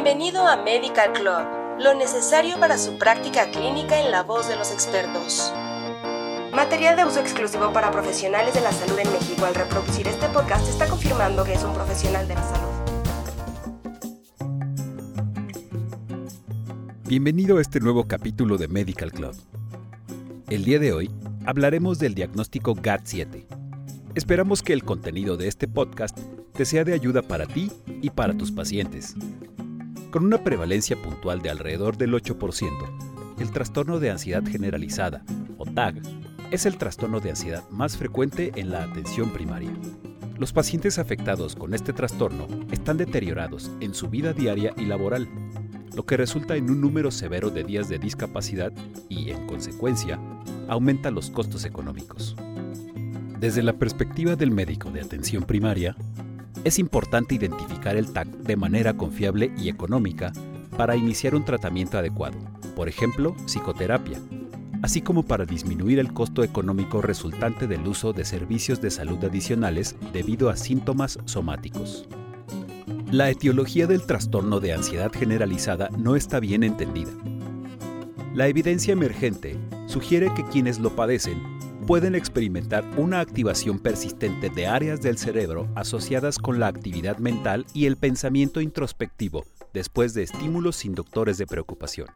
Bienvenido a Medical Club, lo necesario para su práctica clínica en la voz de los expertos. Material de uso exclusivo para profesionales de la salud en México. Al reproducir este podcast está confirmando que es un profesional de la salud. Bienvenido a este nuevo capítulo de Medical Club. El día de hoy hablaremos del diagnóstico GAT7. Esperamos que el contenido de este podcast te sea de ayuda para ti y para tus pacientes. Con una prevalencia puntual de alrededor del 8%, el trastorno de ansiedad generalizada, o TAG, es el trastorno de ansiedad más frecuente en la atención primaria. Los pacientes afectados con este trastorno están deteriorados en su vida diaria y laboral, lo que resulta en un número severo de días de discapacidad y, en consecuencia, aumenta los costos económicos. Desde la perspectiva del médico de atención primaria, es importante identificar el TAC de manera confiable y económica para iniciar un tratamiento adecuado, por ejemplo, psicoterapia, así como para disminuir el costo económico resultante del uso de servicios de salud adicionales debido a síntomas somáticos. La etiología del trastorno de ansiedad generalizada no está bien entendida. La evidencia emergente sugiere que quienes lo padecen pueden experimentar una activación persistente de áreas del cerebro asociadas con la actividad mental y el pensamiento introspectivo después de estímulos inductores de preocupación.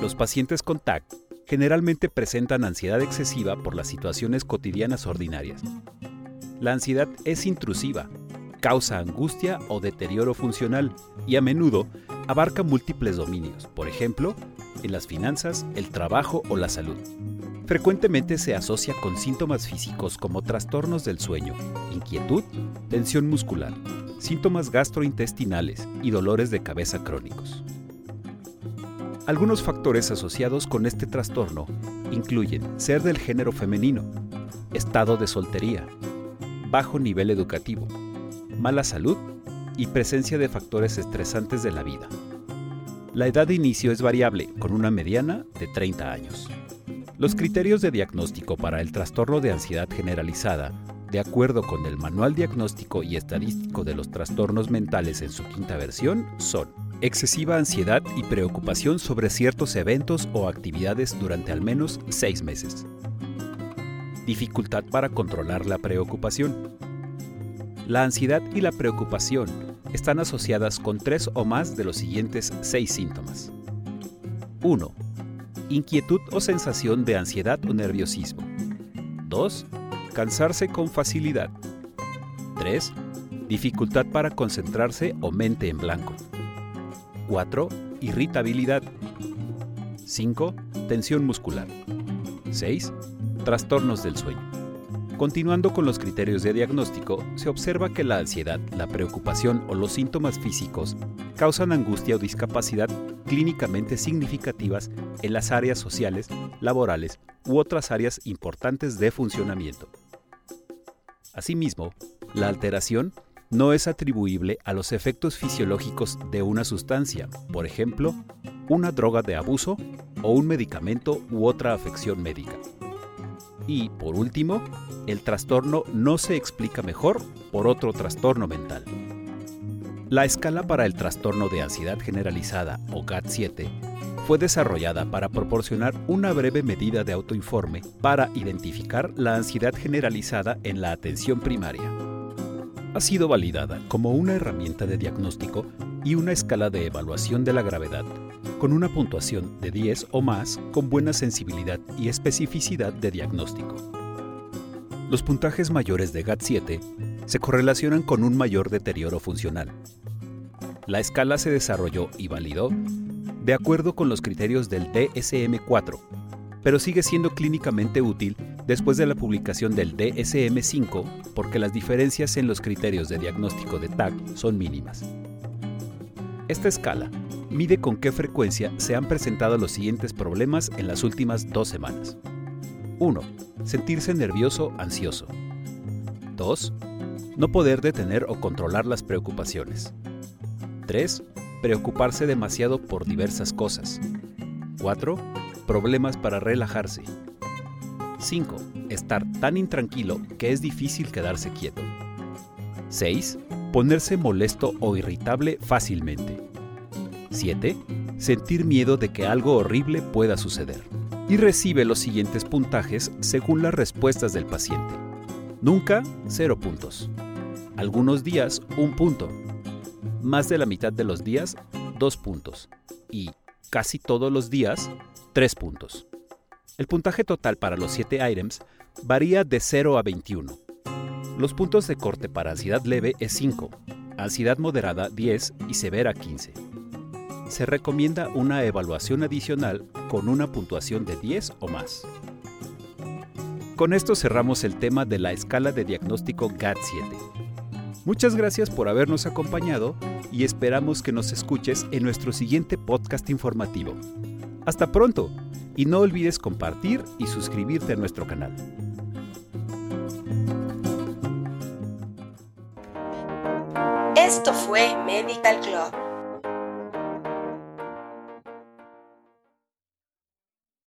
Los pacientes con TAC generalmente presentan ansiedad excesiva por las situaciones cotidianas ordinarias. La ansiedad es intrusiva, causa angustia o deterioro funcional y a menudo abarca múltiples dominios, por ejemplo, en las finanzas, el trabajo o la salud. Frecuentemente se asocia con síntomas físicos como trastornos del sueño, inquietud, tensión muscular, síntomas gastrointestinales y dolores de cabeza crónicos. Algunos factores asociados con este trastorno incluyen ser del género femenino, estado de soltería, bajo nivel educativo, mala salud y presencia de factores estresantes de la vida. La edad de inicio es variable, con una mediana de 30 años. Los criterios de diagnóstico para el trastorno de ansiedad generalizada, de acuerdo con el Manual Diagnóstico y Estadístico de los Trastornos Mentales en su quinta versión, son excesiva ansiedad y preocupación sobre ciertos eventos o actividades durante al menos seis meses. Dificultad para controlar la preocupación. La ansiedad y la preocupación están asociadas con tres o más de los siguientes seis síntomas. 1 inquietud o sensación de ansiedad o nerviosismo. 2. Cansarse con facilidad. 3. Dificultad para concentrarse o mente en blanco. 4. Irritabilidad. 5. Tensión muscular. 6. Trastornos del sueño. Continuando con los criterios de diagnóstico, se observa que la ansiedad, la preocupación o los síntomas físicos causan angustia o discapacidad clínicamente significativas en las áreas sociales, laborales u otras áreas importantes de funcionamiento. Asimismo, la alteración no es atribuible a los efectos fisiológicos de una sustancia, por ejemplo, una droga de abuso o un medicamento u otra afección médica. Y, por último, el trastorno no se explica mejor por otro trastorno mental. La escala para el trastorno de ansiedad generalizada, o GAT-7, fue desarrollada para proporcionar una breve medida de autoinforme para identificar la ansiedad generalizada en la atención primaria. Ha sido validada como una herramienta de diagnóstico y una escala de evaluación de la gravedad con una puntuación de 10 o más con buena sensibilidad y especificidad de diagnóstico. Los puntajes mayores de GAT-7 se correlacionan con un mayor deterioro funcional. La escala se desarrolló y validó de acuerdo con los criterios del DSM-4, pero sigue siendo clínicamente útil después de la publicación del DSM-5 porque las diferencias en los criterios de diagnóstico de TAC son mínimas. Esta escala mide con qué frecuencia se han presentado los siguientes problemas en las últimas dos semanas. 1. Sentirse nervioso, ansioso. 2. No poder detener o controlar las preocupaciones. 3. Preocuparse demasiado por diversas cosas. 4. Problemas para relajarse. 5. Estar tan intranquilo que es difícil quedarse quieto. 6 ponerse molesto o irritable fácilmente. 7. Sentir miedo de que algo horrible pueda suceder. Y recibe los siguientes puntajes según las respuestas del paciente. Nunca, 0 puntos. Algunos días, 1 punto. Más de la mitad de los días, 2 puntos. Y casi todos los días, 3 puntos. El puntaje total para los 7 items varía de 0 a 21. Los puntos de corte para ansiedad leve es 5, ansiedad moderada 10 y severa 15. Se recomienda una evaluación adicional con una puntuación de 10 o más. Con esto cerramos el tema de la escala de diagnóstico GAT-7. Muchas gracias por habernos acompañado y esperamos que nos escuches en nuestro siguiente podcast informativo. Hasta pronto y no olvides compartir y suscribirte a nuestro canal. Esto fue Medical Club